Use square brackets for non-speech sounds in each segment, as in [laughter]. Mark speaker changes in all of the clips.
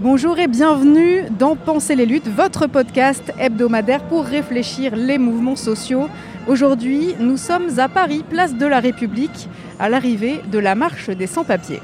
Speaker 1: Bonjour et bienvenue dans Penser les luttes, votre podcast hebdomadaire pour réfléchir les mouvements sociaux. Aujourd'hui, nous sommes à Paris, place de la République, à l'arrivée de la marche des sans-papiers.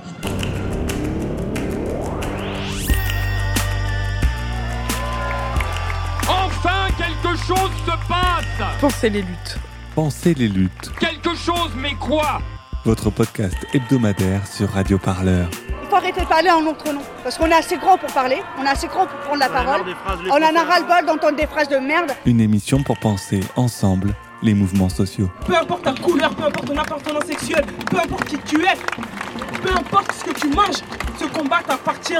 Speaker 2: Enfin, quelque chose se passe
Speaker 3: Pensez les luttes.
Speaker 4: Pensez les luttes,
Speaker 2: Quelque chose, mais quoi?
Speaker 4: Votre podcast hebdomadaire sur Radio Parleur.
Speaker 5: Faut arrêter de parler en notre nom. Parce qu'on est assez grand pour parler, on est assez grand pour prendre la parole. On en a ras-le-bol d'entendre des phrases de merde.
Speaker 4: Une émission pour penser ensemble les mouvements sociaux.
Speaker 3: Peu importe ta couleur, peu importe ton appartenance sexuelle, peu importe qui tu es, peu importe ce que tu manges, ce combat t'appartient.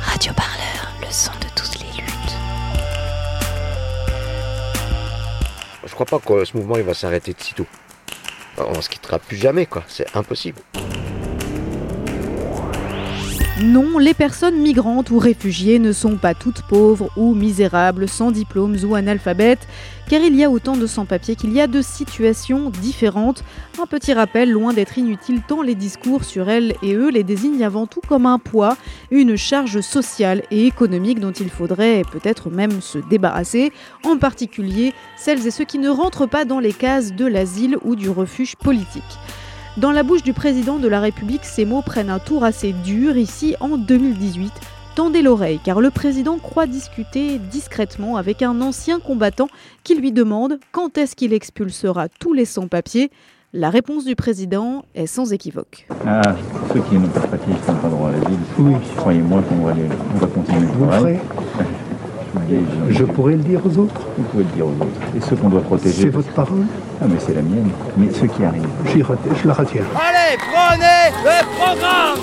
Speaker 6: Radio Parleur, le son de toutes les luttes.
Speaker 7: Je crois pas que ce mouvement il va s'arrêter de sitôt. On se quittera plus jamais c'est impossible.
Speaker 1: Non, les personnes migrantes ou réfugiées ne sont pas toutes pauvres ou misérables, sans diplômes ou analphabètes, car il y a autant de sans-papiers qu'il y a de situations différentes. Un petit rappel, loin d'être inutile, tant les discours sur elles et eux les désignent avant tout comme un poids, une charge sociale et économique dont il faudrait peut-être même se débarrasser, en particulier celles et ceux qui ne rentrent pas dans les cases de l'asile ou du refuge politique. Dans la bouche du président de la République, ces mots prennent un tour assez dur ici en 2018. Tendez l'oreille car le président croit discuter discrètement avec un ancien combattant qui lui demande quand est-ce qu'il expulsera tous les sans-papiers. La réponse du président est sans équivoque.
Speaker 8: Ah, ceux qui n'ont pas de papier, qui n'ont pas droit à l'asile, oui. croyez-moi qu'on va, les- on va continuer le
Speaker 9: Vous le
Speaker 8: travail. [laughs] je,
Speaker 9: pourrais le dire aux autres
Speaker 8: Vous pouvez le dire aux autres. Et ceux qu'on doit protéger.
Speaker 9: C'est votre parole
Speaker 8: Ah, mais c'est la mienne. Mais ceux qui arrivent.
Speaker 9: Je la retiens.
Speaker 2: Allez, prenez le programme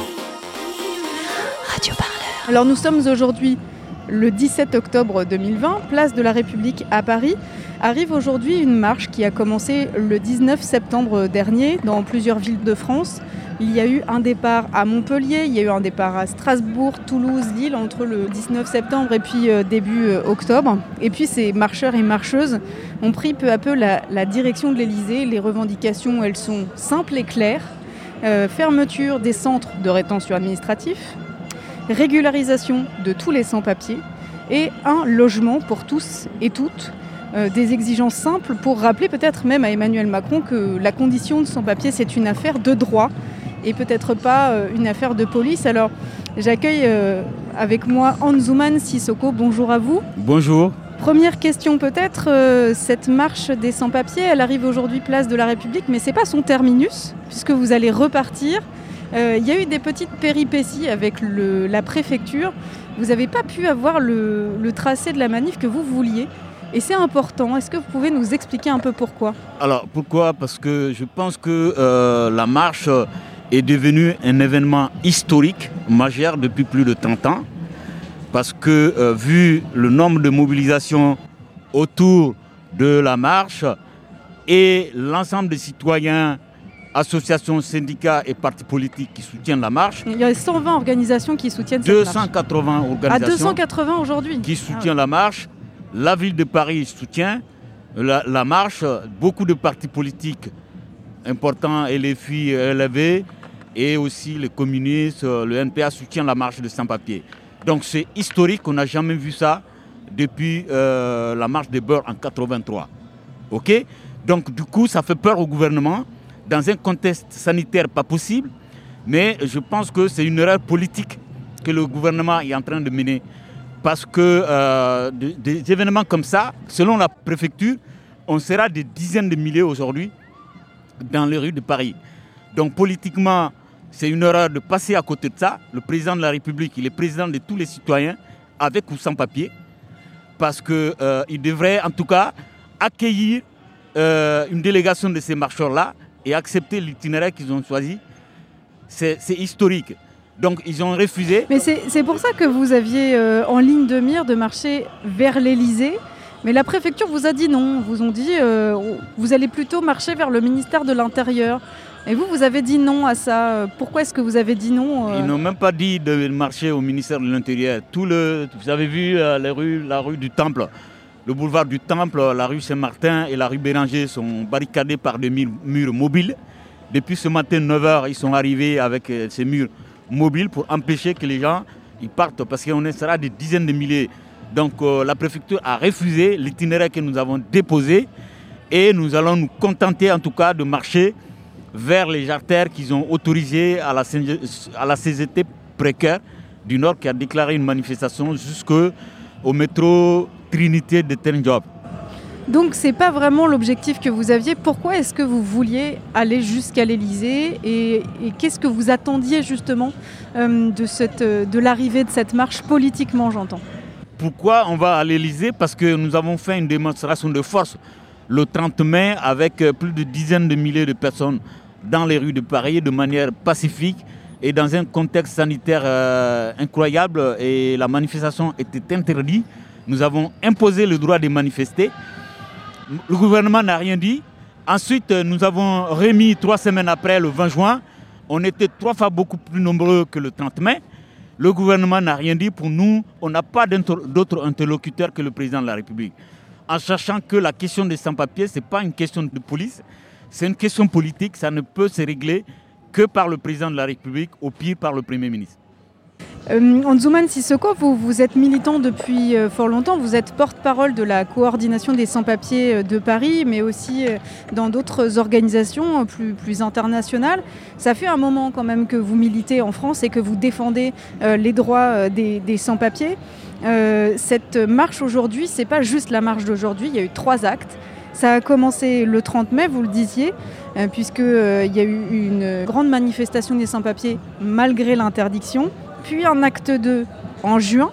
Speaker 6: Radio Parleur.
Speaker 1: Alors nous sommes aujourd'hui le 17 octobre 2020, place de la République à Paris. Arrive aujourd'hui une marche qui a commencé le 19 septembre dernier dans plusieurs villes de France. Il y a eu un départ à Montpellier, il y a eu un départ à Strasbourg, Toulouse, Lille entre le 19 septembre et puis euh, début euh, octobre. Et puis ces marcheurs et marcheuses ont pris peu à peu la, direction de l'Elysée. Les revendications, elles sont simples et claires. Euh, fermeture des centres de rétention administratif, régularisation de tous les sans-papiers et un logement pour tous et toutes. Euh, des exigences simples pour rappeler peut-être même à Emmanuel Macron que la condition de sans-papier c'est une affaire de droit et peut-être pas euh, une affaire de police. Alors j'accueille euh, avec moi Anzuman Sissoko, bonjour à vous.
Speaker 10: Bonjour.
Speaker 1: Première question peut-être, euh, cette marche des sans-papiers, elle arrive aujourd'hui place de la République, mais c'est pas son terminus, puisque vous allez repartir. Euh, Il y a eu des petites péripéties avec la préfecture. Vous n'avez pas pu avoir le, le tracé de la manif que vous vouliez. Et c'est important. Est-ce que vous pouvez nous expliquer un peu pourquoi?
Speaker 10: Alors pourquoi? Parce que je pense que euh, la marche est devenue un événement historique, majeur depuis plus de 30 ans. Parce que euh, vu le nombre de mobilisations autour de la marche et l'ensemble des citoyens, associations, syndicats et partis politiques qui soutiennent la marche,
Speaker 1: Il y a 120 organisations qui soutiennent cette marche.
Speaker 10: 280
Speaker 1: À
Speaker 10: organisations
Speaker 1: 280 aujourd'hui.
Speaker 10: qui soutient la marche. La ville de Paris soutient la, la marche. Beaucoup de partis politiques importants, LFI, LV, et aussi les communistes, le NPA soutient la marche de sans-papiers. Donc c'est historique, on n'a jamais vu ça depuis euh, la marche des beurs en 83. Ok? Donc du coup, ça fait peur au gouvernement dans un contexte sanitaire pas possible, mais je pense que c'est une erreur politique que le gouvernement est en train de mener parce que euh, de- des événements comme ça, selon la préfecture, on sera des dizaines de milliers aujourd'hui dans les rues de Paris. Donc politiquement, c'est une erreur de passer à côté de ça. Le président de la République, il est président de tous les citoyens, avec ou sans papier, parce qu'il devrait en tout cas accueillir euh, une délégation de ces marcheurs-là et accepter l'itinéraire qu'ils ont choisi. C'est historique. Donc ils ont refusé.
Speaker 1: Mais c'est c'est pour ça que vous aviez euh, en ligne de mire de marcher vers l'Elysée. Mais la préfecture vous a dit non. Vous ont dit euh, vous allez plutôt marcher vers le ministère de l'Intérieur. Et vous, vous avez dit non à ça. Pourquoi est-ce que vous avez dit non euh
Speaker 10: Ils n'ont même pas dit de marcher au ministère de l'Intérieur. Tout le, vous avez vu euh, les rues, la rue du Temple, le boulevard du Temple, la rue Saint-Martin et la rue Béranger sont barricadés par des murs, mobiles. Depuis ce matin 9h, ils sont arrivés avec euh, ces murs mobiles pour empêcher que les gens partent parce qu'on sera des dizaines de milliers. Donc euh, la préfecture a refusé l'itinéraire que nous avons déposé et nous allons nous contenter en tout cas de marcher vers les artères qu'ils ont autorisées à la, à la CGT précaire du Nord qui a déclaré une manifestation jusqu'au métro Trinité de Ternjob.
Speaker 1: Donc c'est pas vraiment l'objectif que vous aviez. Pourquoi est-ce que vous vouliez aller jusqu'à l'Elysée et, qu'est-ce que vous attendiez justement euh, de, cette, de l'arrivée de cette marche politiquement, j'entends?
Speaker 10: Pourquoi on va à l'Elysée Parce que nous avons fait une démonstration de force le 30 mai avec euh, plus de dizaines de milliers de personnes dans les rues de Paris de manière pacifique et dans un contexte sanitaire euh, incroyable et la manifestation était interdite. Nous avons imposé le droit de manifester. Le gouvernement n'a rien dit. Ensuite, nous avons remis trois semaines après, le 20 juin. On était trois fois beaucoup plus nombreux que le 30 mai. Le gouvernement n'a rien dit. Pour nous, on n'a pas d'autre interlocuteur que le président de la République. En sachant que la question des sans-papiers, ce n'est pas une question de police, c'est une question politique. Ça ne peut se régler que par le président de la République, au pire par le Premier ministre.
Speaker 1: Euh, Anzouman Sissoko, vous, êtes militant depuis euh, fort longtemps, vous êtes porte-parole de la coordination des sans-papiers euh, de Paris, mais aussi dans d'autres organisations plus, internationales. Ça fait un moment quand même que vous militez en France et que vous défendez les droits des, des sans-papiers. cette marche aujourd'hui, c'est pas juste la marche d'aujourd'hui, il y a eu trois actes. Ça a commencé le 30 mai, vous le disiez, puisqu'il y a eu une grande manifestation des sans-papiers malgré l'interdiction puis un acte 2 en juin,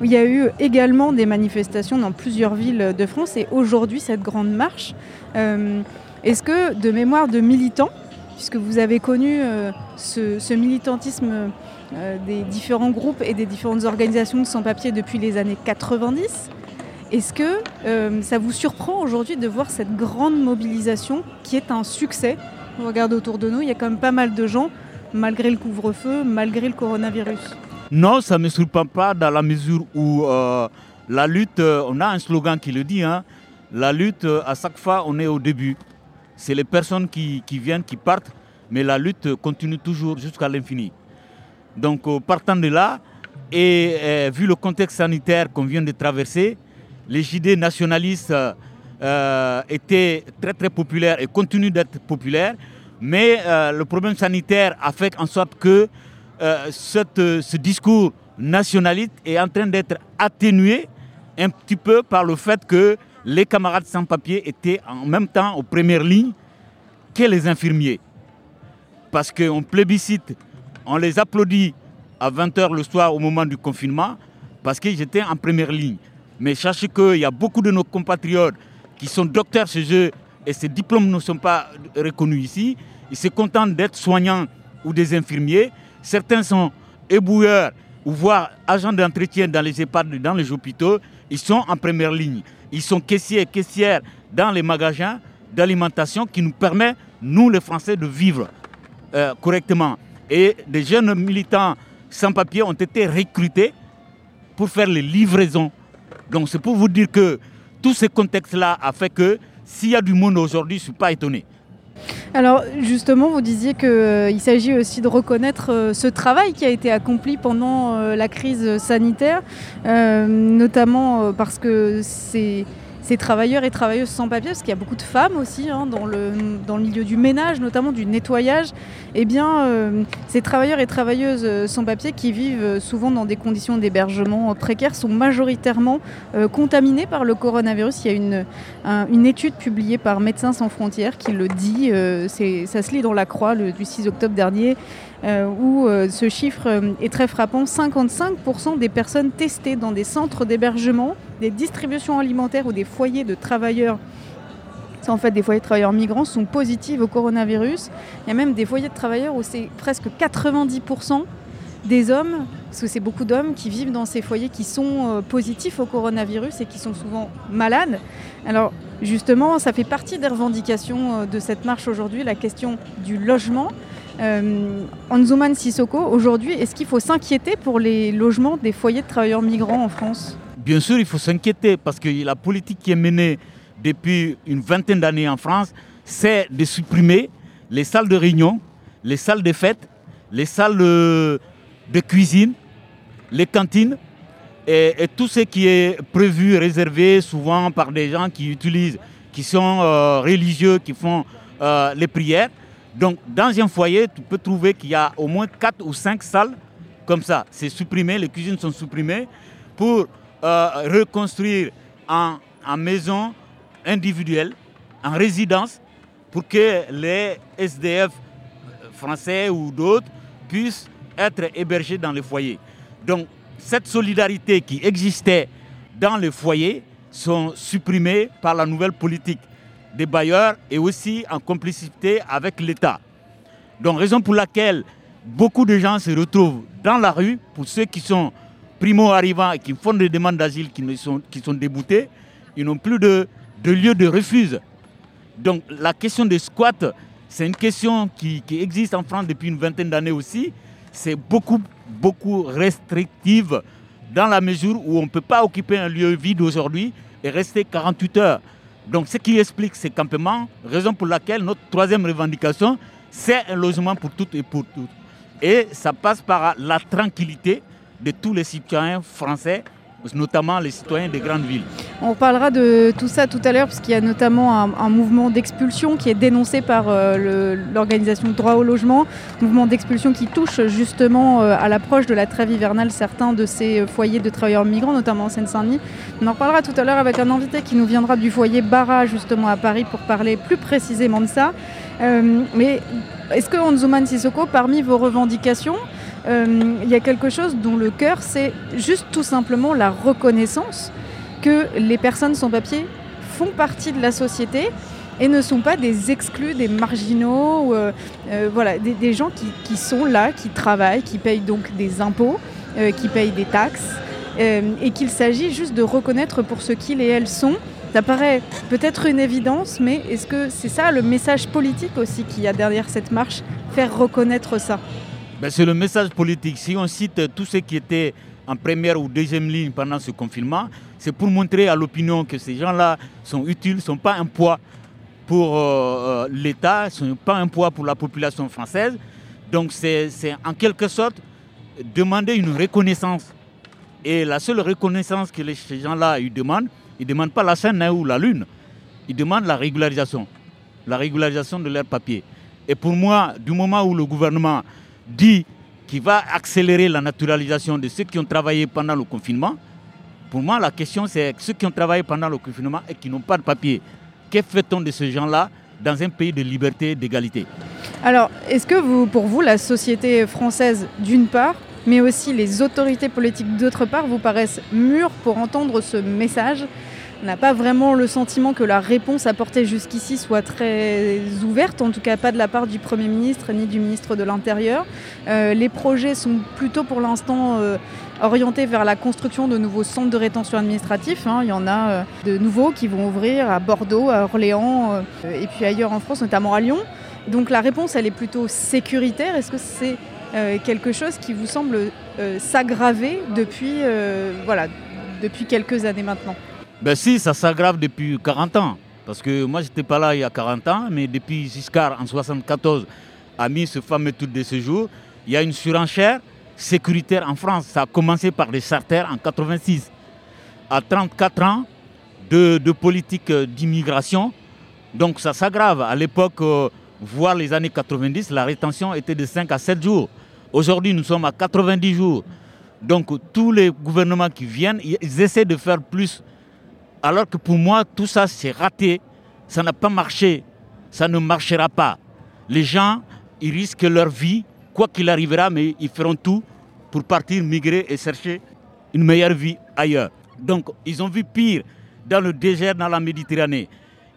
Speaker 1: où il y a eu également des manifestations dans plusieurs villes de France et aujourd'hui cette grande marche. Euh, est-ce que de mémoire de militants, puisque vous avez connu euh, ce, militantisme euh, des différents groupes et des différentes organisations de sans-papiers depuis les années 90, est-ce que ça vous surprend aujourd'hui de voir cette grande mobilisation qui est un succès? On regarde autour de nous, il y a quand même pas mal de gens malgré le couvre-feu, malgré le coronavirus
Speaker 10: Non, ça ne me surprend pas dans la mesure où euh, la lutte, euh, on a un slogan qui le dit, hein, la lutte, euh, à chaque fois, on est au début. C'est les personnes qui, viennent, qui partent, mais la lutte continue toujours jusqu'à l'infini. Donc, partant de là, et vu le contexte sanitaire qu'on vient de traverser, les idées nationalistes étaient très très populaires et continuent d'être populaires. Mais euh, le problème sanitaire a fait en sorte que euh, ce discours nationaliste est en train d'être atténué un petit peu par le fait que les camarades sans-papiers étaient en même temps aux premières lignes que les infirmiers. Parce qu'on plébiscite, on les applaudit à 20h le soir au moment du confinement, parce qu'ils étaient en première ligne. Mais sachez qu'il y a beaucoup de nos compatriotes qui sont docteurs chez eux et ces diplômes ne sont pas reconnus ici. Ils se contentent d'être soignants ou des infirmiers. Certains sont éboueurs ou voire agents d'entretien dans les EHPAD, dans les hôpitaux. Ils sont en première ligne. Ils sont caissiers et caissières dans les magasins d'alimentation qui nous permet, nous les Français, de vivre euh, correctement. Et des jeunes militants sans papier ont été recrutés pour faire les livraisons. Donc c'est pour vous dire que tout ce contexte-là a fait que s'il y a du monde aujourd'hui, je ne suis pas étonné.
Speaker 1: Alors justement, vous disiez qu'il euh, s'agit aussi de reconnaître euh, ce travail qui a été accompli pendant euh, la crise sanitaire, notamment parce que c'est ces travailleurs et travailleuses sans papier, parce qu'il y a beaucoup de femmes aussi hein, dans, le, dans le milieu du ménage, notamment du nettoyage, eh bien, euh, ces travailleurs et travailleuses euh, sans papier qui vivent euh, souvent dans des conditions d'hébergement précaires sont majoritairement contaminés par le coronavirus. Il y a une, une étude publiée par Médecins sans frontières qui le dit, ça se lit dans la croix le, du 6 octobre dernier. Où ce chiffre est très frappant. 55% des personnes testées dans des centres d'hébergement, des distributions alimentaires ou des foyers de travailleurs en fait des foyers de travailleurs migrants sont positifs au coronavirus. Il y a même des foyers de travailleurs où c'est presque 90% des hommes, parce que c'est beaucoup d'hommes qui vivent dans ces foyers qui sont positifs au coronavirus et qui sont souvent malades. Alors justement, ça fait partie des revendications de cette marche aujourd'hui, la question du logement. Euh, Anzuman Sissoko, aujourd'hui, est-ce qu'il faut s'inquiéter pour les logements des foyers de travailleurs migrants en France?
Speaker 10: Bien sûr, il faut s'inquiéter parce que la politique qui est menée depuis une vingtaine d'années en France, c'est de supprimer les salles de réunion, les salles de fête, les salles de, cuisine, les cantines et, tout ce qui est prévu, réservé souvent par des gens qui utilisent, qui sont euh, religieux, qui font euh, les prières. Donc dans un foyer, tu peux trouver qu'il y a au moins 4 ou 5 salles comme ça. C'est supprimé, les cuisines sont supprimées pour euh, reconstruire en, en maison individuelle, en résidence, pour que les SDF français ou d'autres puissent être hébergés dans les foyers. Donc cette solidarité qui existait dans les foyers sont supprimées par la nouvelle politique des bailleurs et aussi en complicité avec l'État. Donc raison pour laquelle beaucoup de gens se retrouvent dans la rue, pour ceux qui sont primo-arrivants et qui font des demandes d'asile qui, sont, qui sont déboutés, ils n'ont plus de, lieu de refuge. Donc la question des squats, c'est une question qui, qui, existe en France depuis une vingtaine d'années aussi. C'est beaucoup, beaucoup restrictive dans la mesure où on ne peut pas occuper un lieu vide aujourd'hui et rester 48 heures. Donc ce qui explique ces campements, raison pour laquelle notre troisième revendication, c'est un logement pour toutes et pour toutes. Et ça passe par la tranquillité de tous les citoyens français notamment les citoyens des grandes villes.
Speaker 1: On parlera de tout ça tout à l'heure, puisqu'il y a notamment un, mouvement d'expulsion qui est dénoncé par euh, l'organisation Droit au logement, mouvement d'expulsion qui touche justement euh, à l'approche de la trêve hivernale certains de ces euh, foyers de travailleurs migrants, notamment en Seine-Saint-Denis. On en reparlera tout à l'heure avec un invité qui nous viendra du foyer Barra, justement à Paris, pour parler plus précisément de ça. mais est-ce que Anzuman Sissoko, parmi vos revendications, il y a quelque chose dont le cœur, c'est juste tout simplement la reconnaissance que les personnes sans papier font partie de la société et ne sont pas des exclus, des marginaux, euh, euh, voilà, des, gens qui, sont là, qui travaillent, qui payent donc des impôts, qui payent des taxes, et qu'il s'agit juste de reconnaître pour ce qu'ils et elles sont. Ça paraît peut-être une évidence, mais est-ce que c'est ça le message politique aussi qu'il y a derrière cette marche, faire reconnaître ça?
Speaker 10: Ben, c'est le message politique. Si on cite tous ceux qui étaient en première ou deuxième ligne pendant ce confinement, c'est pour montrer à l'opinion que ces gens-là sont utiles, ne sont pas un poids pour euh, euh, l'État, ne sont pas un poids pour la population française. Donc c'est en quelque sorte demander une reconnaissance. Et la seule reconnaissance que ces gens-là demandent, ils ne demandent pas la scène ou la lune, ils demandent la régularisation, la régularisation de leurs papiers. Et pour moi, du moment où le gouvernement dit qu'il va accélérer la naturalisation de ceux qui ont travaillé pendant le confinement, pour moi, la question, c'est ceux qui ont travaillé pendant le confinement et qui n'ont pas de papier. Que fait-on de ces gens-là dans un pays de liberté et d'égalité?
Speaker 1: Alors, est-ce que vous, pour vous, la société française, d'une part, mais aussi les autorités politiques, d'autre part, vous paraissent mûres pour entendre ce message? On n'a pas vraiment le sentiment que la réponse apportée jusqu'ici soit très ouverte, en tout cas pas de la part du Premier ministre ni du ministre de l'Intérieur. Euh, les projets sont plutôt pour l'instant euh, orientés vers la construction de nouveaux centres de rétention administratif. Hein. Il y en a euh, de nouveaux qui vont ouvrir à Bordeaux, à Orléans et puis ailleurs en France, notamment à Lyon. Donc la réponse, elle est plutôt sécuritaire. Est-ce que c'est quelque chose qui vous semble s'aggraver depuis, voilà, depuis quelques années maintenant?
Speaker 10: Ben si, ça s'aggrave depuis 40 ans. Parce que moi, je n'étais pas là il y a 40 ans, mais depuis Giscard, en 1974, a mis ce fameux tour de séjour, il y a une surenchère sécuritaire en France. Ça a commencé par des charters en 86. À 34 ans de, politique d'immigration, donc ça s'aggrave. À l'époque, euh, voire les années 90, la rétention était de 5 à 7 jours. Aujourd'hui, nous sommes à 90 jours. Donc tous les gouvernements qui viennent, ils essaient de faire plus alors que pour moi, tout ça, c'est raté. Ça n'a pas marché. Ça ne marchera pas. Les gens, ils risquent leur vie, quoi qu'il arrivera, mais ils feront tout pour partir, migrer et chercher une meilleure vie ailleurs. Donc, ils ont vu pire dans le désert, dans la Méditerranée.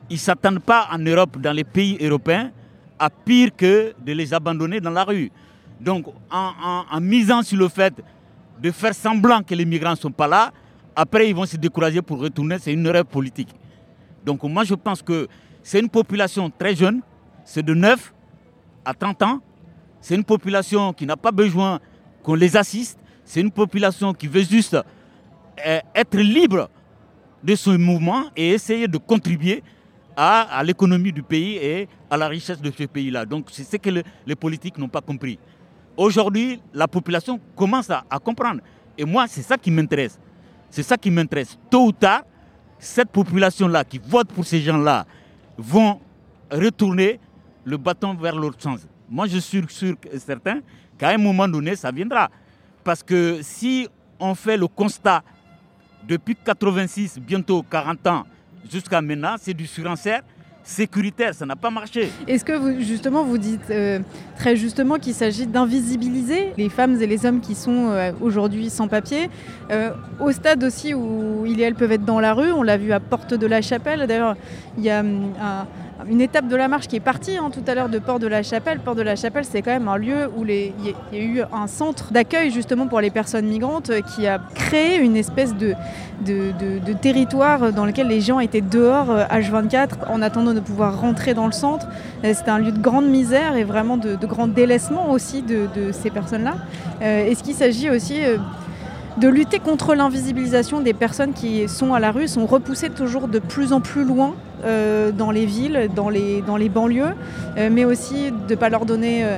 Speaker 10: Ils ne s'attendent pas en Europe, dans les pays européens, à pire que de les abandonner dans la rue. Donc, en, en misant sur le fait de faire semblant que les migrants ne sont pas là, après, ils vont se décourager pour retourner. C'est une erreur politique. Donc moi, je pense que c'est une population très jeune. C'est de 9 à 30 ans. C'est une population qui n'a pas besoin qu'on les assiste. C'est une population qui veut juste euh, être libre de ce mouvement et essayer de contribuer à, l'économie du pays et à la richesse de ce pays-là. Donc c'est ce que les politiques n'ont pas compris. Aujourd'hui, la population commence à, comprendre. Et moi, c'est ça qui m'intéresse. C'est ça qui m'intéresse. Tôt ou tard, cette population-là qui vote pour ces gens-là vont retourner le bâton vers l'autre sens. Moi, je suis sûr et certain qu'à un moment donné, ça viendra. Parce que si on fait le constat depuis 86, bientôt 40 ans, jusqu'à maintenant, c'est du surenchère sécuritaire, ça n'a pas marché.
Speaker 1: Est-ce que vous, justement vous dites euh, très justement qu'il s'agit d'invisibiliser les femmes et les hommes qui sont euh, aujourd'hui sans papier, euh, au stade aussi où ils et elles peuvent être dans la rue, on l'a vu à Porte de la Chapelle, d'ailleurs il y a hum, un, une étape de la marche qui est partie hein, tout à l'heure de Port de la Chapelle. Port de la Chapelle, c'est quand même un lieu où il y, a eu un centre d'accueil justement pour les personnes migrantes euh, qui a créé une espèce de, territoire dans lequel les gens étaient dehors H24 euh, en attendant de pouvoir rentrer dans le centre. Euh, c'était un lieu de grande misère et vraiment de, grand délaissement aussi de, ces personnes-là. Est-ce qu'il s'agit aussi de lutter contre l'invisibilisation des personnes qui sont à la rue, sont repoussées toujours de plus en plus loin euh, dans les villes, dans les, dans les banlieues, euh, mais aussi de ne pas leur donner euh,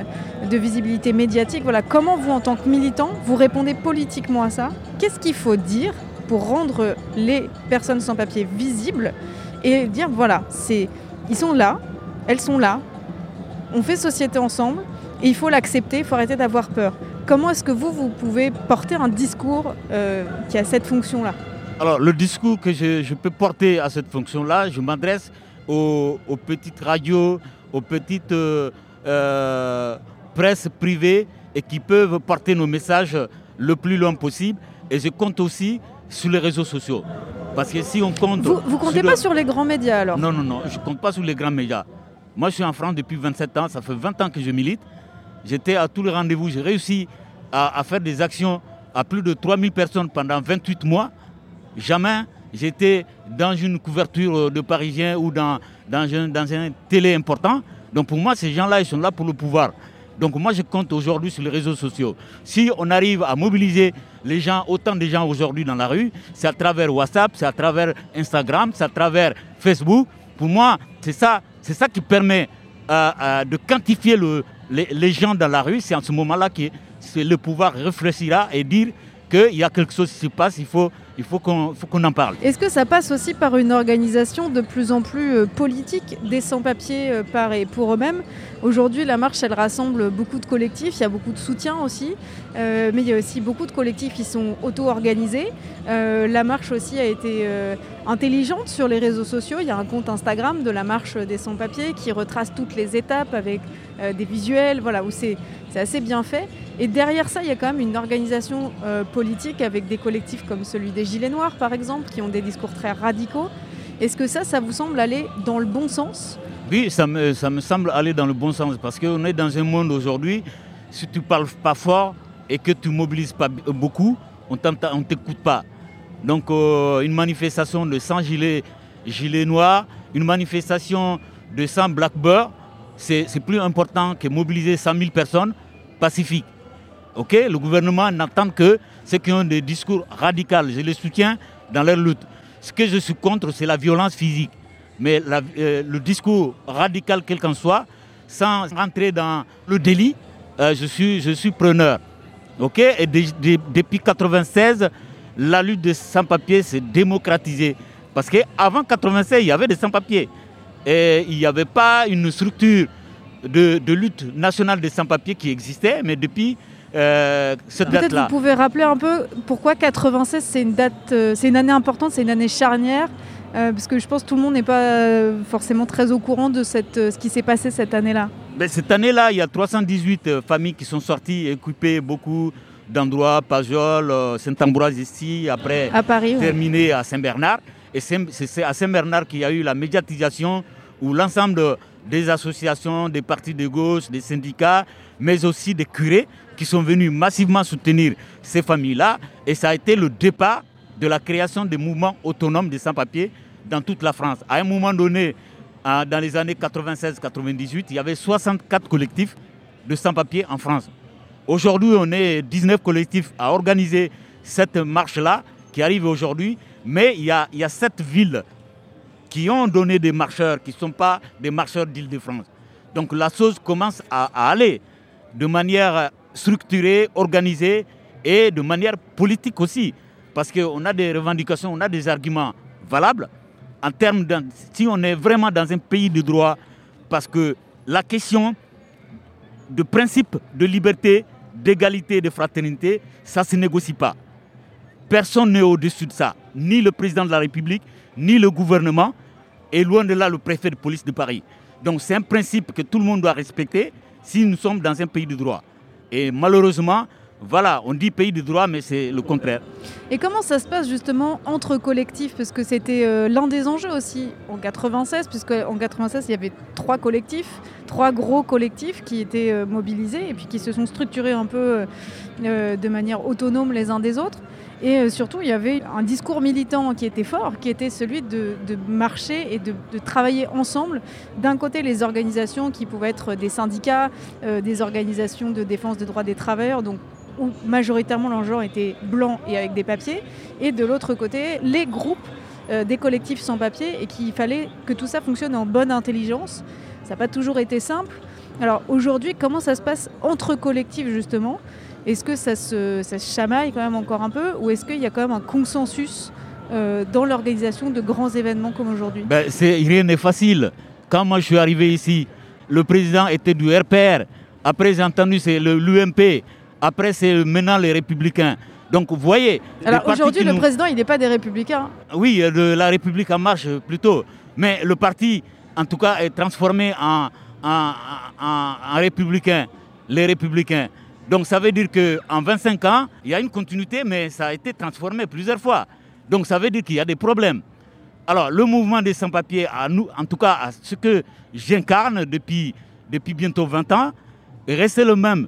Speaker 1: de visibilité médiatique. Voilà. Comment vous, en tant que militant, vous répondez politiquement à ça? Qu'est-ce qu'il faut dire pour rendre les personnes sans papier visibles et dire voilà, ils sont là, elles sont là, on fait société ensemble et il faut l'accepter, il faut arrêter d'avoir peur. Comment est-ce que vous, vous pouvez porter un discours qui a cette fonction-là?
Speaker 10: Alors, le discours que je, peux porter à cette fonction-là, je m'adresse aux, petites radios, aux petites euh, euh, presses privées et qui peuvent porter nos messages le plus loin possible. Et je compte aussi sur les réseaux sociaux. Parce que si on compte.
Speaker 1: Vous ne comptez pas sur les grands médias alors?
Speaker 10: Non, non, non, je ne compte pas sur les grands médias. Moi, je suis en France depuis 27 ans, ça fait 20 ans que je milite. J'étais à tous les rendez-vous, j'ai réussi à, faire des actions à plus de 3000 personnes pendant 28 mois. Jamais j'étais dans une couverture de Parisiens ou dans, dans, un, dans un télé important. Donc pour moi, ces gens-là, ils sont là pour le pouvoir. Donc moi, je compte aujourd'hui sur les réseaux sociaux. Si on arrive à mobiliser les gens, autant de gens aujourd'hui dans la rue, c'est à travers WhatsApp, c'est à travers Instagram, c'est à travers Facebook. Pour moi, c'est ça, c'est ça qui permet euh, euh, de quantifier le, les, gens dans la rue. C'est en ce moment-là que le pouvoir réfléchira et dire qu'il y a quelque chose qui se passe, il faut, il faut qu'on en parle.
Speaker 1: Est-ce que ça passe aussi par une organisation de plus en plus euh, politique des sans-papiers euh, par et pour eux-mêmes? Aujourd'hui, la marche, elle rassemble beaucoup de collectifs, il y a beaucoup de soutien aussi, euh, mais il y a aussi beaucoup de collectifs qui sont auto-organisés. la marche aussi a été intelligente sur les réseaux sociaux. Il y a un compte Instagram de la marche des sans-papiers qui retrace toutes les étapes avec des visuels, voilà, assez bien fait. Et derrière ça, il y a quand même une organisation euh, politique avec des collectifs comme celui des Gilets Noirs, par exemple, qui ont des discours très radicaux. Est-ce que ça, ça vous semble aller dans le bon sens?
Speaker 10: Oui, ça me, ça me semble aller dans le bon sens parce qu'on est dans un monde aujourd'hui, si tu parles pas fort et que tu mobilises pas beaucoup, on ne t'écoute pas. Donc euh, une manifestation de 100 gilets, gilets noirs, une manifestation de 100 blackbirds, c'est plus important que mobiliser 100 000 personnes pacifiques le gouvernement n'attend que ceux qui ont des discours radicaux. Je les soutiens dans leur lutte. Ce que je suis contre, c'est la violence physique. Mais euh, le discours radical, quel qu'en soit, sans rentrer dans le délit, euh, je, suis, je suis preneur. Et depuis 1996, la lutte des sans-papiers s'est démocratisée. Parce qu'avant 1996, il y avait des sans-papiers. Et il n'y avait pas une structure de, de lutte nationale des sans-papiers qui existait, mais depuis
Speaker 1: euh, Peut-être vous pouvez rappeler un peu pourquoi 96 c'est une date, euh, c'est une année importante, c'est une année charnière, euh, parce que je pense que tout le monde n'est pas forcément très au courant de cette, ce qui s'est passé cette année-là.
Speaker 10: Ben, cette année-là, il y a 318 familles qui sont sorties, équipées beaucoup d'endroits, Pajol, Saint-Ambroise ici, après
Speaker 1: à Paris,
Speaker 10: terminé à Saint-Bernard. Et c'est à Saint-Bernard qu'il y a eu la médiatisation où l'ensemble des associations, des partis de gauche, des syndicats, mais aussi des curés qui sont venus massivement soutenir ces familles-là. Et ça a été le départ de la création des mouvements autonomes des sans-papiers dans toute la France. À un moment donné, dans les années 96-98, il y avait 64 collectifs de sans-papiers en France. Aujourd'hui, on est 19 collectifs à organiser cette marche-là qui arrive aujourd'hui, mais il y, a, sept villes qui ont donné des marcheurs qui ne sont pas des marcheurs d'Île-de-France. Donc la chose commence à, à, aller de manière structurée, organisée et de manière politique aussi. Parce qu'on a des revendications, on a des arguments valables en termes de, si on est vraiment dans un pays de droit, parce que la question de principe de liberté, d'égalité de fraternité, ça ne se négocie pas. Personne n'est au-dessus de ça, ni le président de la République, ni le gouvernement, et loin de là le préfet de police de Paris. Donc c'est un principe que tout le monde doit respecter si nous sommes dans un pays de droit. Et malheureusement, voilà, on dit pays de droit, mais c'est le contraire.
Speaker 1: Et comment ça se passe justement entre collectifs? Parce que c'était euh, l'un des enjeux aussi en 96, puisque en 96 il y avait trois collectifs, trois gros collectifs qui étaient euh, mobilisés et puis qui se sont structurés un peu euh, de manière autonome les uns des autres. Et euh, surtout, il y avait un discours militant qui était fort, qui était celui de, marcher et de, de, travailler ensemble. D'un côté, les organisations qui pouvaient être des syndicats, euh, des organisations de défense des droits des travailleurs, donc où majoritairement l'enjeu était blanc et avec des papiers, et de l'autre côté, les groupes euh, des collectifs sans papier, et qu'il fallait que tout ça fonctionne en bonne intelligence. Ça n'a pas toujours été simple. Alors aujourd'hui, comment ça se passe entre collectifs justement? Est-ce que ça se, ça se, chamaille quand même encore un peu ou est-ce qu'il y a quand même un consensus euh, dans l'organisation de grands événements comme aujourd'hui?
Speaker 10: Ben, Rien n'est facile. Quand moi je suis arrivé ici, le président était du RPR. Après j'ai entendu c'est l'UMP. Après c'est maintenant les Républicains. Donc vous voyez.
Speaker 1: Alors aujourd'hui le nous... président il n'est pas des Républicains.
Speaker 10: Oui, de la République en marche plutôt. Mais le parti en tout cas est transformé en, en, en, en républicain. Les Républicains. Donc ça veut dire qu'en 25 ans, il y a une continuité, mais ça a été transformé plusieurs fois. Donc ça veut dire qu'il y a des problèmes. Alors le mouvement des sans-papiers, en tout cas à ce que j'incarne depuis, depuis bientôt 20 ans, est resté le même.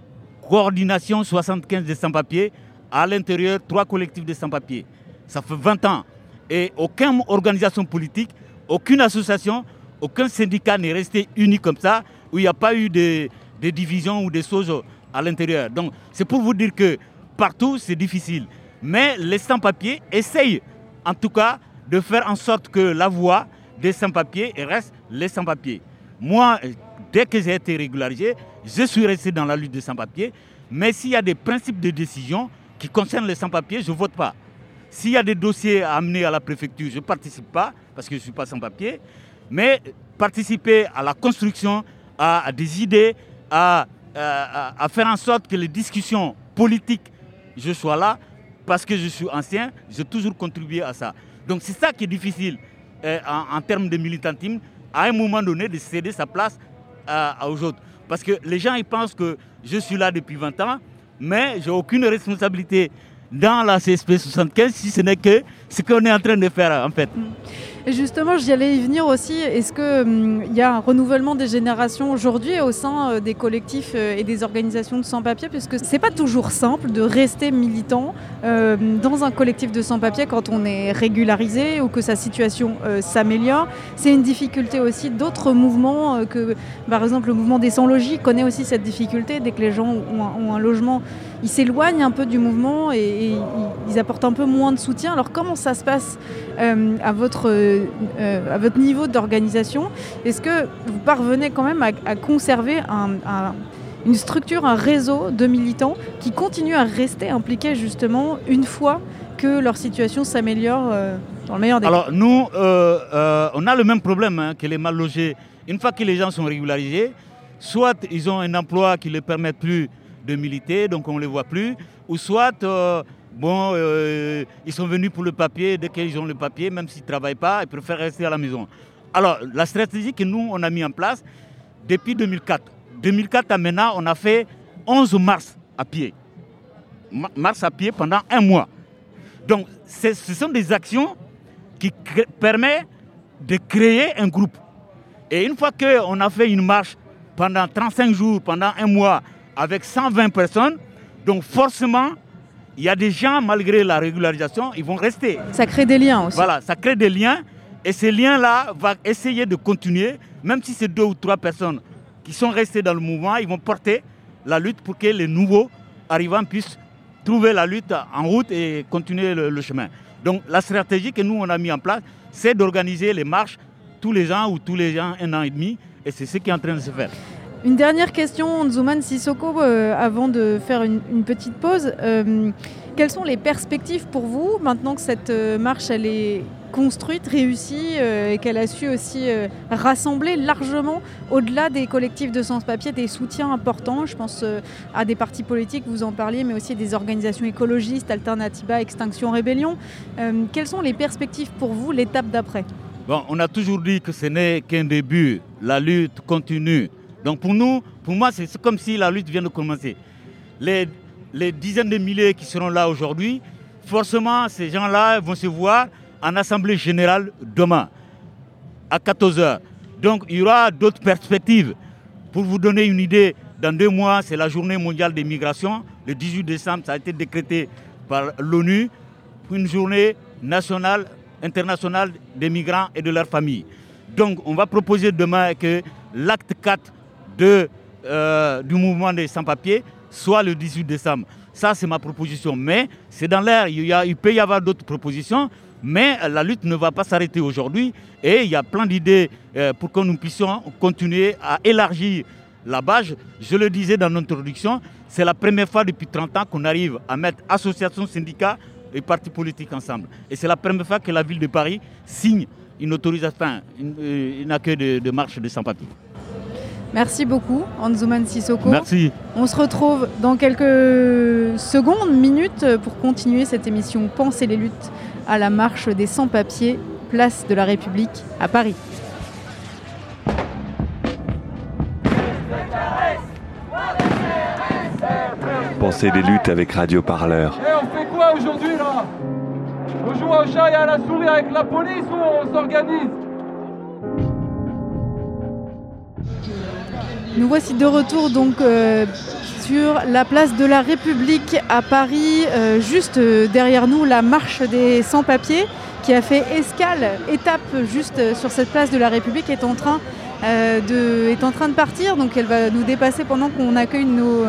Speaker 10: Coordination 75 des sans-papiers, à l'intérieur trois collectifs de sans-papiers. Ça fait 20 ans. Et aucune organisation politique, aucune association, aucun syndicat n'est resté uni comme ça, où il n'y a pas eu de, de divisions ou des choses à l'intérieur. Donc c'est pour vous dire que partout c'est difficile. Mais les sans-papiers essayent en tout cas de faire en sorte que la voix des sans-papiers reste les sans-papiers. Moi, dès que j'ai été régularisé, je suis resté dans la lutte des sans-papiers. Mais s'il y a des principes de décision qui concernent les sans-papiers, je ne vote pas. S'il y a des dossiers à amener à la préfecture, je ne participe pas parce que je ne suis pas sans-papier. Mais participer à la construction, à des idées, à euh, à faire en sorte que les discussions politiques, je sois là, parce que je suis ancien, j'ai toujours contribué à ça. Donc c'est ça qui est difficile euh, en, termes de militantisme, à un moment donné, de céder sa place aux autres. Parce que les gens, ils pensent que je suis là depuis 20 ans, mais j'ai aucune responsabilité dans la CSP 75 si ce n'est que ce qu'on est en train de faire en fait.
Speaker 1: Justement, j'y allais y venir aussi. Est-ce qu'il hum, y a un renouvellement des générations aujourd'hui au sein euh, des collectifs euh, et des organisations de sans-papiers? Puisque c'est pas toujours simple de rester militant euh, dans un collectif de sans-papiers quand on est régularisé ou que sa situation s'améliore. C'est une difficulté aussi d'autres mouvements, que par exemple le mouvement des sans-logis connaît aussi cette difficulté. Dès que les gens ont un logement, ils s'éloignent un peu du mouvement et, et, ils apportent un peu moins de soutien. Alors comment ça se passe euh, à, votre, euh, à votre niveau d'organisation? Est-ce que vous parvenez quand même à, à conserver un, un, une structure, un réseau de militants qui continuent à rester impliqués justement une fois que leur situation s'améliore euh, dans le meilleur des
Speaker 10: Alors nous, euh, on a le même problème hein, que les mal logés. Une fois que les gens sont régularisés, soit ils ont un emploi qui ne les permet plus de militer, donc on ne les voit plus, ou soit euh, bon, euh, ils sont venus pour le papier, dès qu'ils ont le papier, même s'ils ne travaillent pas, ils préfèrent rester à la maison. Alors, la stratégie que nous, on a mis en place depuis 2004. 2004 à maintenant, on a fait 11 mars à pied. Mars à pied pendant un mois. Donc, ce sont des actions qui permettent de créer un groupe. Et une fois qu'on a fait une marche pendant 35 jours, pendant un mois, avec 120 personnes, donc forcément, il y a des gens, malgré la régularisation, ils vont rester.
Speaker 1: Ça crée des liens aussi.
Speaker 10: Voilà, ça crée des liens. Et ces liens-là vont essayer de continuer, même si c'est deux ou trois personnes qui sont restées dans le mouvement, ils vont porter la lutte pour que les nouveaux arrivants puissent trouver la lutte en route et continuer le, le chemin. Donc la stratégie que nous, on a mis en place, c'est d'organiser les marches tous les ans ou tous les ans, un an et demi. Et c'est ce qui est en train de se faire.
Speaker 1: Une dernière question, Nzuman Sissoko, euh, avant de faire une, petite pause. Euh, quelles sont les perspectives pour vous maintenant que cette euh, marche elle est construite, réussie et qu'elle a su aussi rassembler largement au-delà des collectifs de sans-papiers des soutiens importants? Je pense à des partis politiques, vous en parliez, mais aussi des organisations écologistes, Alternativa, Extinction Rébellion. Quelles sont les perspectives pour vous, l'étape d'après?
Speaker 10: On a toujours dit que ce n'est qu'un début, la lutte continue. Donc pour nous, pour moi, c'est comme si la lutte vient de commencer. Les, dizaines de milliers qui seront là aujourd'hui, forcément, ces gens-là vont se voir en Assemblée générale demain, à 14h. Donc il y aura d'autres perspectives. Pour vous donner une idée, dans deux mois, c'est la journée mondiale des migrations. Le 18 décembre, ça a été décrété par l'ONU une journée nationale, internationale des migrants et de leurs familles. Donc on va proposer demain que l'acte 4 de, euh, du mouvement des sans-papiers soit le 18 décembre. Ça, c'est ma proposition. Mais c'est dans l'air. Il, peut y avoir d'autres propositions. Mais la lutte ne va pas s'arrêter aujourd'hui. Et il y a plein d'idées euh, pour que nous puissions continuer à élargir la base. Je le disais dans l'introduction, c'est la première fois depuis 30 ans qu'on arrive à mettre associations, syndicats et partis politiques ensemble. Et c'est la première fois que la ville de Paris signe une autorisation, une, euh, accueil de, de marche de sans-papiers.
Speaker 1: Merci beaucoup, Anzuman Sissoko.
Speaker 10: Merci.
Speaker 1: On se retrouve dans quelques secondes, minutes, pour continuer cette émission Penser les luttes à la marche des sans-papiers, place de la République à Paris.
Speaker 11: Pensez les luttes avec Radio Parleur.
Speaker 2: Et on fait quoi aujourd'hui là? On joue au chat et à la souris avec la police ou on s'organise?
Speaker 1: Nous voici de retour donc euh, sur la place de la République à Paris, euh, juste euh, derrière nous la marche des sans-papiers qui a fait escale, étape juste sur cette place de la République est en train euh, est en train de partir, donc elle va nous dépasser pendant qu'on accueille nos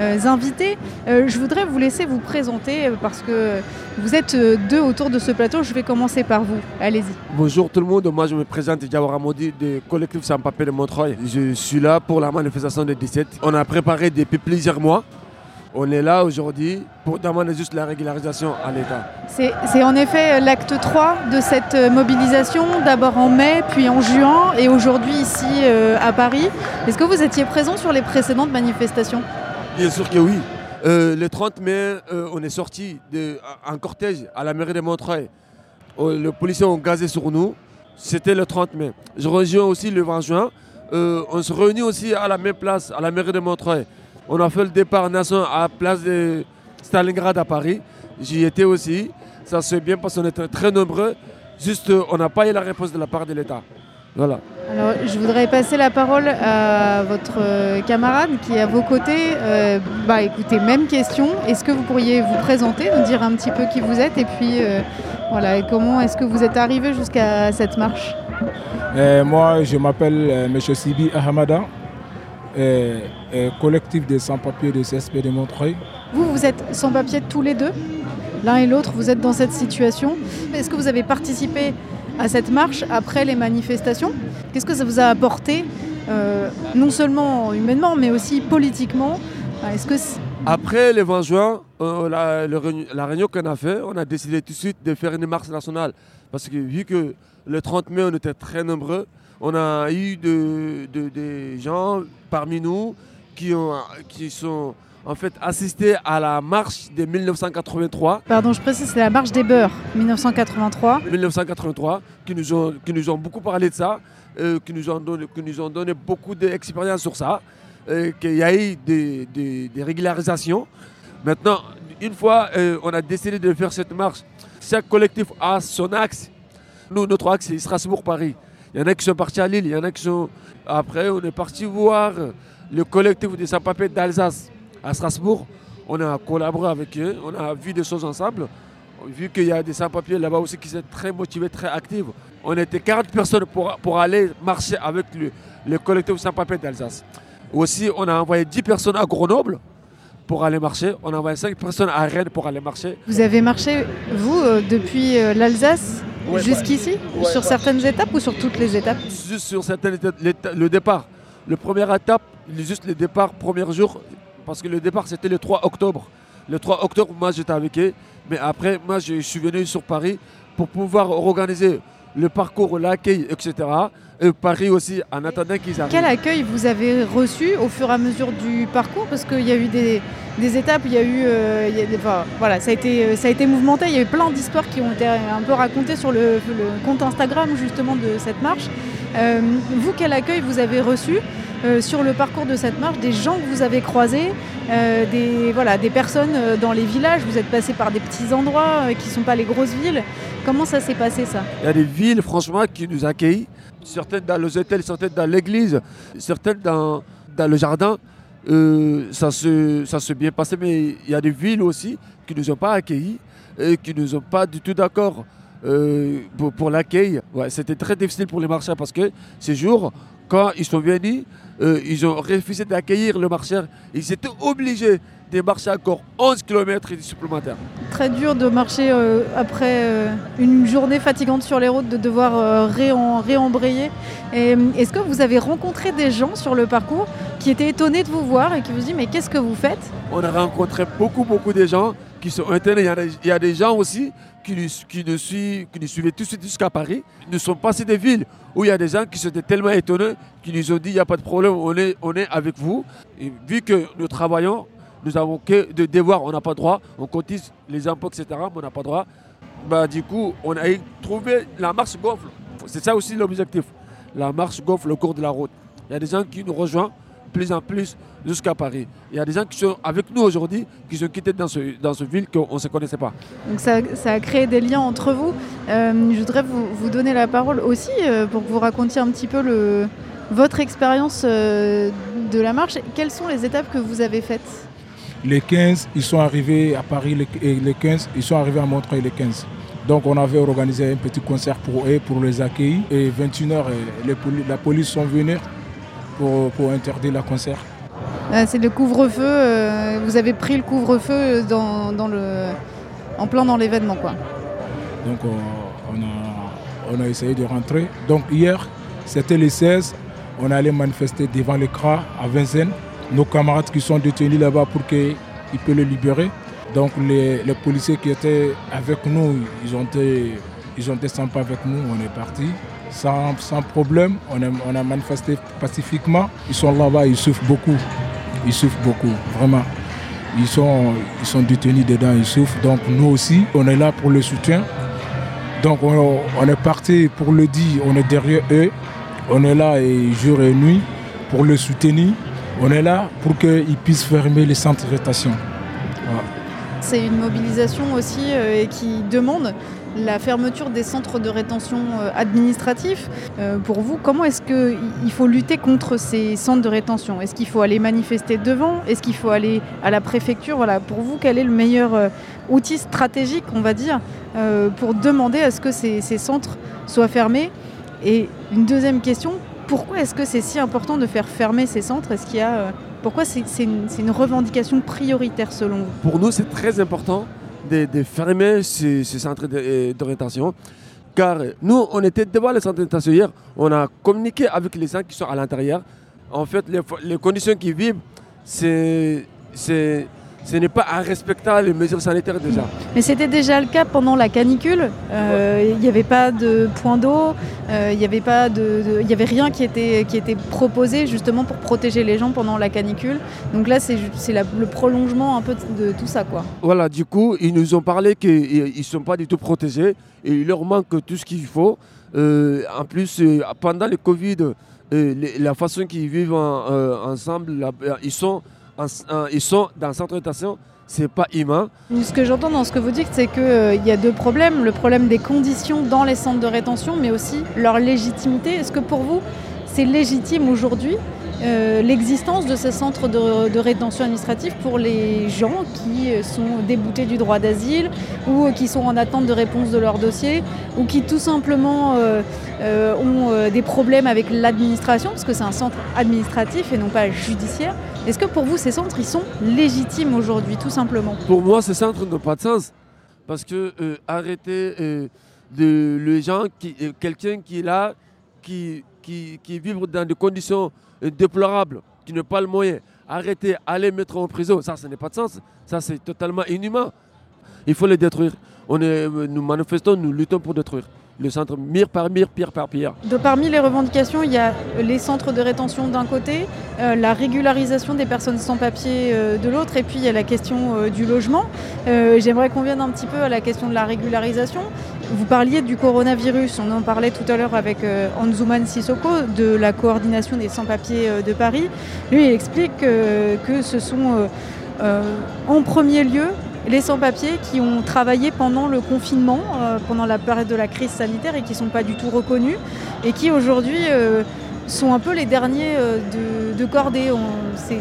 Speaker 1: euh, invités. Euh, je voudrais vous laisser vous présenter parce que vous êtes deux autour de ce plateau. Je vais commencer par vous. Allez-y.
Speaker 12: Bonjour tout le monde, moi je me présente Diawara Modi du collectif Sans Papier de Montreuil. Je suis là pour la manifestation des 17. On a préparé depuis plusieurs mois. On est là aujourd'hui pour demander juste la régularisation à l'État.
Speaker 1: C'est en effet l'acte 3 de cette euh, mobilisation, d'abord en mai, puis en juin, et aujourd'hui ici euh, à Paris. Est-ce que vous étiez présent sur les précédentes manifestations?
Speaker 12: Bien sûr que oui. Euh, le 30 mai, euh, on est sorti en cortège à la mairie de Montreuil. Oh, les policiers ont gazé sur nous. C'était le 30 mai. Je rejoins aussi le 20 juin. Euh, on se réunit aussi à la même place, à la mairie de Montreuil. On a fait le départ nation à la place de Stalingrad à Paris. J'y étais aussi. Ça se fait bien parce qu'on était très nombreux. Juste, euh, on n'a pas eu la réponse de la part de l'État. Voilà.
Speaker 1: Alors, je voudrais passer la parole à votre euh, camarade qui est à vos côtés. Euh, bah, écoutez, même question. Est-ce que vous pourriez vous présenter, nous dire un petit peu qui vous êtes, et puis euh, voilà, comment est-ce que vous êtes arrivé jusqu'à cette marche?
Speaker 13: Euh, moi, je m'appelle euh, M. Sibi Ahamada, collectif des sans-papiers de CSP de Montreuil.
Speaker 1: Vous, vous êtes sans papier tous les deux L'un et l'autre, vous êtes dans cette situation. Est-ce que vous avez participé à cette marche après les manifestations? Qu'est-ce que ça vous a apporté, euh, non seulement humainement, mais aussi politiquement? Est-ce que c'est-
Speaker 12: Après le 20 juin, euh, la, le la réunion qu'on a fait, on a décidé tout de suite de faire une marche nationale. Parce que vu que le 30 mai, on était très nombreux, on a eu de- de- des gens parmi nous qui, ont, qui sont en fait assistés à la marche de 1983.
Speaker 1: Pardon, je précise, c'est la marche des beurs, 1983.
Speaker 12: 1983, qui nous ont, qui nous ont beaucoup parlé de ça, euh, qui, nous ont donné, qui nous ont donné beaucoup d'expérience sur ça, euh, qu'il y a eu des, des- des régularisations. Maintenant, une fois euh, on a décidé de faire cette marche, chaque collectif a son axe. Nous, notre axe, c'est Strasbourg-Paris. Il y en a qui sont partis à Lille, il y en a qui sont... Après, on est parti voir le collectif des sans-papiers d'Alsace à Strasbourg. On a collaboré avec eux, on a vu des choses ensemble. Vu qu'il y a des sans-papiers là-bas aussi qui sont très motivés, très actifs. On était 40 personnes pour, pour aller marcher avec le, le collectif sans-papiers d'Alsace. Aussi, on a envoyé 10 personnes à Grenoble pour aller marcher. On a envoyé 5 personnes à Rennes pour aller marcher.
Speaker 1: Vous avez marché, vous, euh, depuis euh, l'Alsace?
Speaker 12: Ouais,
Speaker 1: jusqu'ici
Speaker 12: ouais,
Speaker 1: Sur
Speaker 12: ouais.
Speaker 1: certaines étapes ou sur toutes les étapes
Speaker 12: Juste sur certaines étapes, le départ. Le première étape, juste le départ, premier jour, parce que le départ c'était le 3 octobre. Le 3 octobre, moi j'étais avec eux, mais après, moi je suis venu sur Paris pour pouvoir organiser le parcours, l'accueil, etc. Et Paris aussi, en attendant qu'ils arrivent.
Speaker 1: Quel accueil vous avez reçu au fur et à mesure du parcours? Parce qu'il y a eu des, étapes, il y a eu, euh, voilà, ça a été, mouvementé. Il y a eu plein d'histoires qui ont été un peu racontées sur le, le compte Instagram justement de cette marche. Euh, vous, quel accueil vous avez reçu? Euh, sur le parcours de cette marche Des gens que vous avez croisés, euh, des, voilà, des personnes euh, dans les villages. Vous êtes passé par des petits endroits qui ne sont pas les grosses villes. Comment ça s'est passé ça?
Speaker 12: Il y a des villes, franchement, qui nous accueillent. Certaines dans les hôtels, certaines dans l'église, certaines dans, dans le jardin. Ça s'est ça bien passé, mais il y a des villes aussi qui ne nous ont pas accueillis et qui ne nous ont pas du tout d'accord pour, pour l'accueil. C'était très difficile pour les marcheurs parce que ces jours, quand ils sont venus, euh, ils ont refusé d'accueillir le marcheur. Ils étaient obligés de marcher encore 11 km supplémentaires.
Speaker 1: Très dur de marcher euh, après euh, une journée fatigante sur les routes, de devoir euh, réembrayer. Est-ce que vous avez rencontré des gens sur le parcours qui étaient étonnés de vous voir et qui vous disent mais qu'est-ce que vous faites?
Speaker 12: On a rencontré beaucoup, beaucoup de gens qui sont. Il y, a des, gens aussi qui nous, qui nous, qui nous suivaient tout de suite jusqu'à Paris. Nous sommes passés des villes où il y a des gens qui étaient tellement étonnés qui nous ont dit il n'y a pas de problème, on est, on est avec vous. Vu que nous travaillons, nous avons que de devoirs, on n'a pas droit, on cotise les impôts, etc., mais on n'a pas droit. Bah, du coup, on a trouvé la marche gonfle. C'est ça aussi l'objectif. La marche gonfle le cours de la route. Il y a des gens qui nous rejoignent plus en plus jusqu'à Paris. Il y a des gens qui sont avec nous aujourd'hui, qui sont quittés dans ce, dans ce ville qu'on ne se connaissait pas.
Speaker 1: Donc ça, ça a créé des liens entre vous. Euh, je voudrais vous, vous donner la parole aussi euh, pour que vous racontiez un petit peu le, votre expérience euh, de la marche. Quelles sont les étapes que vous avez faites?
Speaker 13: Les 15, ils sont arrivés à Paris, les, et les 15, ils sont arrivés à Montreuil les 15. Donc on avait organisé un petit concert pour eux, pour les accueillir. Et 21h, les la police sont venus pour, pour interdire le concert.
Speaker 1: Euh, C'est le couvre-feu. euh, vous avez pris le couvre-feu dans, dans le, en plein dans l'événement, quoi.
Speaker 13: Donc euh, on, a, on a essayé de rentrer. Donc hier, c'était le 16, on allait manifester devant l'écran à Vincennes. Nos camarades qui sont détenus là-bas pour qu'ils puissent les libérer. Donc les, les policiers qui étaient avec nous, ils ont été, ils ont été sympas avec nous, on est parti. Sans, problème, on a, manifesté pacifiquement. Ils sont là-bas, ils souffrent beaucoup. Ils souffrent beaucoup, vraiment. Ils sont, ils sont détenus dedans, ils souffrent. Donc nous aussi, on est là pour le soutien. Donc on, est parti pour le dire, on est derrière eux. On est là et jour et nuit pour le soutenir. On est là pour qu'ils puissent fermer les centres de rétention.
Speaker 1: C'est une mobilisation aussi euh, qui demande la fermeture des centres de rétention euh, administratifs. Euh, pour vous, comment est-ce qu'il faut lutter contre ces centres de rétention? Est-ce qu'il faut aller manifester devant? Est-ce qu'il faut aller à la préfecture? Voilà, Pour vous, quel est le meilleur euh, outil stratégique, on va dire, pour demander à ce que ces, centres soient fermés? Et une deuxième question, pourquoi est-ce que c'est si important de faire fermer ces centres? Est-ce a, pourquoi c'est une revendication prioritaire selon vous?
Speaker 12: Pour nous, c'est très important de, fermer de- euh, d'orientation. Car nous, on était devant les centres d'orientation hier, on a communiqué avec les gens qui sont à l'intérieur. En fait, les, les conditions qu'ils vivent, c'est, ce n'est pas en respectant les mesures sanitaires déjà.
Speaker 1: Mais c'était déjà le cas pendant la canicule. Euh, Il n'y avait pas de point d'eau, euh, il n'y avait, pas de, de- il y avait rien qui était, qui était proposé justement pour protéger les gens pendant la canicule. Donc là, c'est le prolongement un peu de, de tout ça. quoi.
Speaker 12: Voilà, du coup, ils nous ont parlé qu'ils ne sont pas du tout protégés et il leur manque tout ce qu'il faut. Euh, en plus, euh, pendant le Covid, euh, la façon qu'ils vivent en- euh, ensemble, euh, ils, sont ils sont dans le centre de rétention, c'est pas humain.
Speaker 1: Ce que j'entends dans ce que vous dites, c'est qu'il y a deux problèmes. Le problème des conditions dans les centres de rétention, mais aussi leur légitimité. Est-ce que pour vous, c'est légitime aujourd'hui euh, l'existence de ces centres de, rétention administrative pour les gens qui euh, sont déboutés du droit d'asile ou euh, qui sont en attente de réponse de leur dossier ou qui tout simplement ont des problèmes avec l'administration parce que c'est un centre administratif et non pas judiciaire. Est-ce que pour vous ces centres ils sont légitimes aujourd'hui tout simplement?
Speaker 12: Pour moi, ces centres n'ont pas de sens. Parce que arrêter les gens, quelqu'un qui est là, qui, qui, qui vit dans des conditions déplorables, qui n'a pas le moyen, arrêter, aller mettre en prison, ça, ça n'a pas de sens. Ça, c'est totalement inhumain. Il faut les détruire. On nous manifestons, nous luttons pour détruire le centre, mire par mire, pierre par pierre.
Speaker 1: De parmi les revendications, il y a les centres de rétention d'un côté, euh, la régularisation des personnes sans papier euh, de l'autre, et puis il y a la question euh, du logement. Euh, J'aimerais qu'on vienne un petit peu à la question de la régularisation. Vous parliez du coronavirus, on en parlait tout à l'heure avec euh, Anzouman Sissoko de la coordination des sans-papiers euh, de Paris. Lui, il explique euh, que ce sont euh, euh, en premier lieu les sans-papiers qui ont travaillé pendant le confinement, euh, pendant la période de la crise sanitaire et qui ne sont pas du tout reconnus et qui aujourd'hui euh, sont un peu les derniers euh, de, cordée.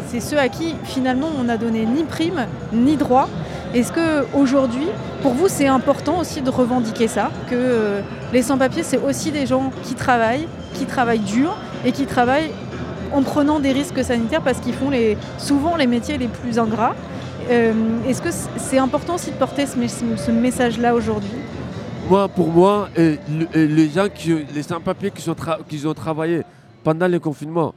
Speaker 1: C'est ceux à qui finalement on n'a donné ni prime ni droit. Est-ce que aujourd'hui, pour vous, c'est important aussi de revendiquer ça, que les sans-papiers, c'est aussi des gens qui travaillent, qui travaillent dur et qui travaillent en prenant des risques sanitaires parce qu'ils font souvent les métiers les plus ingrats? Euh, Est-ce que c'est important aussi de porter ce, mes- ce message-là aujourd'hui?
Speaker 12: Moi, pour moi, le- les gens, qui, les sans-papiers qui, ont travaillé pendant le confinement,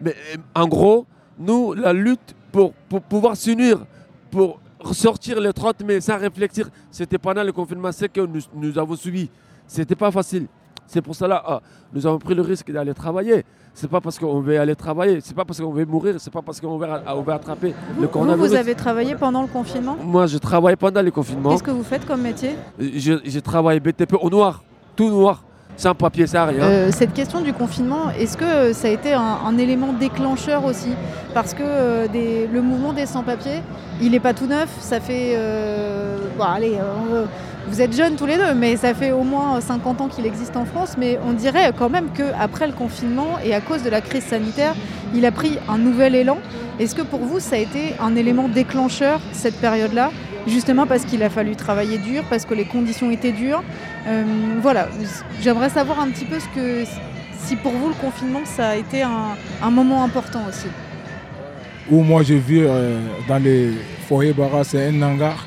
Speaker 12: mais euh, en gros, nous, la lutte pour, pouvoir s'unir, pour sortir le 30 mai sans réfléchir, c'était pendant le confinement, c'est que nous, nous avons subi. C'était pas facile. C'est pour cela ah, nous avons pris le risque d'aller travailler. C'est pas parce qu'on veut aller travailler, c'est pas parce qu'on veut mourir, c'est pas parce qu'on veut, attraper le
Speaker 1: Vous,
Speaker 12: coronavirus.
Speaker 1: vous avez travaillé pendant le confinement
Speaker 12: Moi, je travaille pendant le confinement.
Speaker 1: Qu'est-ce que vous faites comme métier?
Speaker 12: Je, je travaille BTP au noir, tout noir, sans papier, sans rien.
Speaker 1: Euh, cette question du confinement, est-ce que ça a été un, élément déclencheur aussi? Parce que euh, le mouvement des sans-papiers, il n'est pas tout neuf. Ça fait. euh, allez, euh, vous êtes jeunes tous les deux, mais ça fait au moins 50 ans qu'il existe en France. Mais on dirait quand même qu'après le confinement et à cause de la crise sanitaire, il a pris un nouvel élan. Est-ce que pour vous, ça a été un élément déclencheur, cette période-là? Justement parce qu'il a fallu travailler dur, parce que les conditions étaient dures. Euh, voilà, j'aimerais savoir un petit peu ce que, si pour vous le confinement ça a été un, un moment important aussi.
Speaker 13: Où moi je vis euh, dans les foyers Barra, c'est un hangar.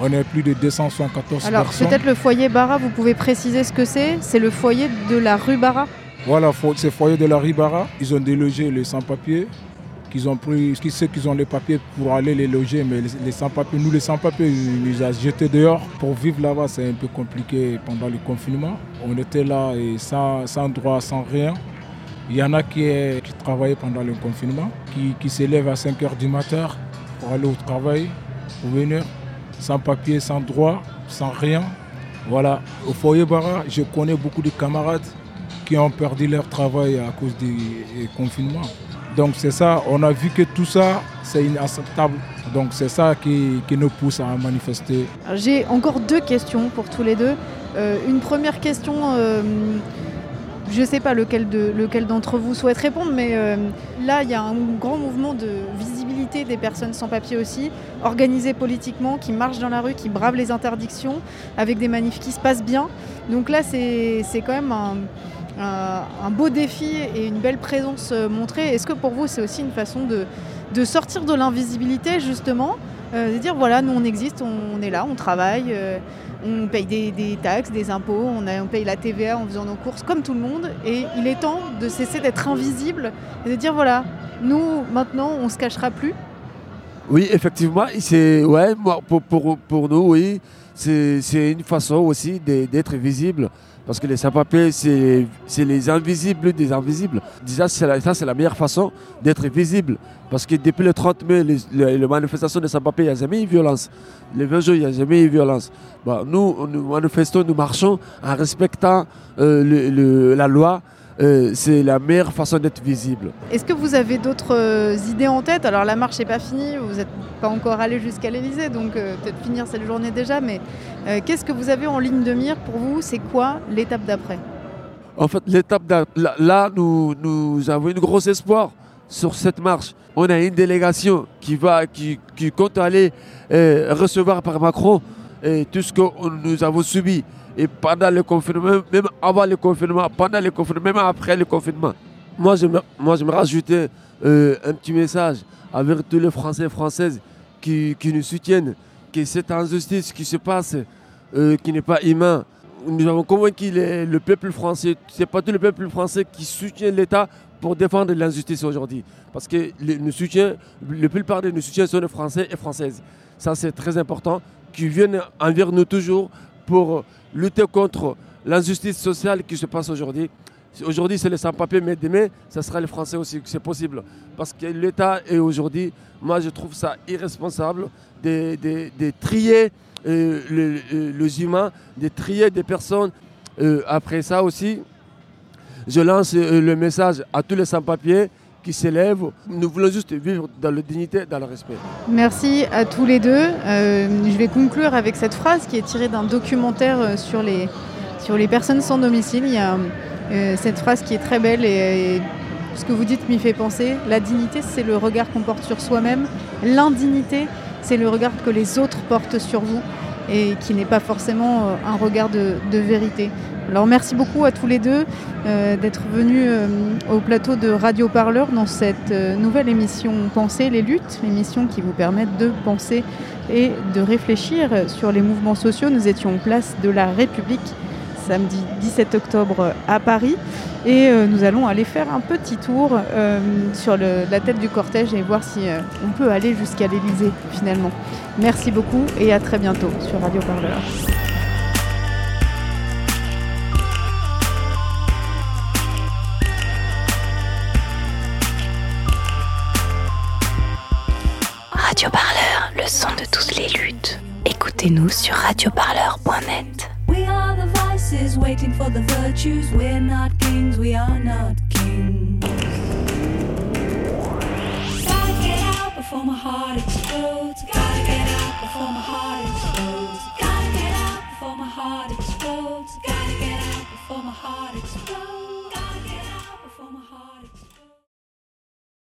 Speaker 13: On est plus de 274
Speaker 1: Alors
Speaker 13: personnes.
Speaker 1: peut-être le foyer Barra, vous pouvez préciser ce que c'est C'est le foyer de la rue Barra?
Speaker 13: Voilà, c'est foyer de la Ribara. Ils ont délogé les sans-papiers. Qu'ils ont pris, qui sait qu'ils ont les papiers pour aller les loger, mais les, sans-papiers, nous les sans-papiers, ils nous ont jetés dehors. Pour vivre là-bas, c'est un peu compliqué pendant le confinement. On était là et sans, droit, sans rien. Il y en a qui, qui travaillaient pendant le confinement, qui, qui se lèvent à 5 h du matin pour aller au travail, pour venir, sans papier, sans droit, sans rien. Voilà, au foyer Barra, je connais beaucoup de camarades qui ont perdu leur travail à cause du confinement. Donc c'est ça, on a vu que tout ça, c'est inacceptable. Donc c'est ça qui, qui nous pousse à manifester.
Speaker 1: J'ai encore deux questions pour tous les deux. Euh, une première question, euh, je ne sais pas lequel de- lequel d'entre vous souhaite répondre, mais euh, là, il y a un grand mouvement de visibilité des personnes sans papier aussi, organisé politiquement, qui marchent dans la rue, qui bravent les interdictions, avec des manifs qui se passent bien. Donc là, c'est c'est quand même un, un- beau défi et une belle présence euh, montrée. Est-ce que pour vous, c'est aussi une façon de, sortir de l'invisibilité, justement euh, de dire voilà, nous on existe, on, est là, on travaille, euh, on paye des, taxes, des impôts, on, paye la TVA en faisant nos courses comme tout le monde. Et il est temps de cesser d'être invisible et de dire voilà, nous maintenant on se cachera plus.
Speaker 12: Oui, effectivement, c'est ouais, pour, nous, oui, c'est une façon aussi d'être visible. Parce que les sans-papiers, c'est les invisibles des invisibles. Déjà, ça, c'est la meilleure façon d'être visible. Parce que depuis le 30 mai, les, les- manifestations des sans-papiers, il n'y a jamais eu violence. Les 20 jours, il n'y a jamais eu violence. Nous, nous manifestons, nous marchons en respectant euh, le- le- la loi. Euh, c'est la meilleure façon d'être visible.
Speaker 1: Est-ce que vous avez d'autres euh, idées en tête? Alors la marche n'est pas finie, vous n'êtes pas encore allé jusqu'à l'Elysée, donc euh, peut-être finir cette journée déjà, mais qu'est-ce que vous avez en ligne de mire pour vous? C'est quoi l'étape d'après?
Speaker 12: En fait, l'étape d'a- là, là, nous, nous avons une grosse espoir sur cette marche. On a une délégation qui va, qui, qui compte aller recevoir par Macron tout ce que nous avons subi. Et pendant le confinement, même avant le confinement, pendant le confinement, même après le confinement. Moi, je me, euh, un petit message avec tous les Français et Françaises qui, qui nous soutiennent, que cette injustice qui se passe, euh, qui n'est pas humain, nous avons convaincu les- le peuple français, c'est pas tout le peuple français qui soutient l'État pour défendre l'injustice aujourd'hui. Parce que la plupart de nos soutiens sont des Français et Françaises. Ça, c'est très important, qui viennent envers nous toujours pour lutter contre l'injustice sociale qui se passe aujourd'hui. Aujourd'hui, c'est les sans-papiers, mais demain, ce sera les Français aussi, c'est possible. Parce que l'État est aujourd'hui, moi je trouve ça irresponsable de, de- trier euh, le- le- les humains, de trier des personnes. Euh, après ça aussi, je lance euh, le message à tous les sans-papiers qui s'élèvent. Nous voulons juste vivre dans la dignité, dans le respect.
Speaker 1: Merci à tous les deux. Je vais conclure avec cette phrase qui est tirée d'un documentaire sur les, sur les personnes sans domicile. Il y a euh, cette phrase qui est très belle et, ce que vous dites m'y fait penser. La dignité, c'est le regard qu'on porte sur soi-même. L'indignité, c'est le regard que les autres portent sur vous et qui n'est pas forcément euh, un regard de, vérité. Alors merci beaucoup à tous les deux euh, d'être venus au plateau de Radio Parleur dans cette nouvelle émission Penser les luttes, l'émission qui vous permet de penser et de réfléchir sur les mouvements sociaux. Nous étions en place de la République samedi 17 octobre à Paris et euh, nous allons aller faire un petit tour euh, sur la tête du cortège et voir si euh, on peut aller jusqu'à l'Élysée finalement. Merci beaucoup et à très bientôt sur Radio Parleur.
Speaker 6: Radio Parleur, le son de toutes les luttes. Écoutez-nous sur radioparleur.net.
Speaker 14: We are the vices waiting for the virtues. We're not kings, we are not kings. Gotta get out before my heart explodes. Gotta get out before my heart explodes. Gotta get out before my heart explodes. Gotta get out before my heart explodes.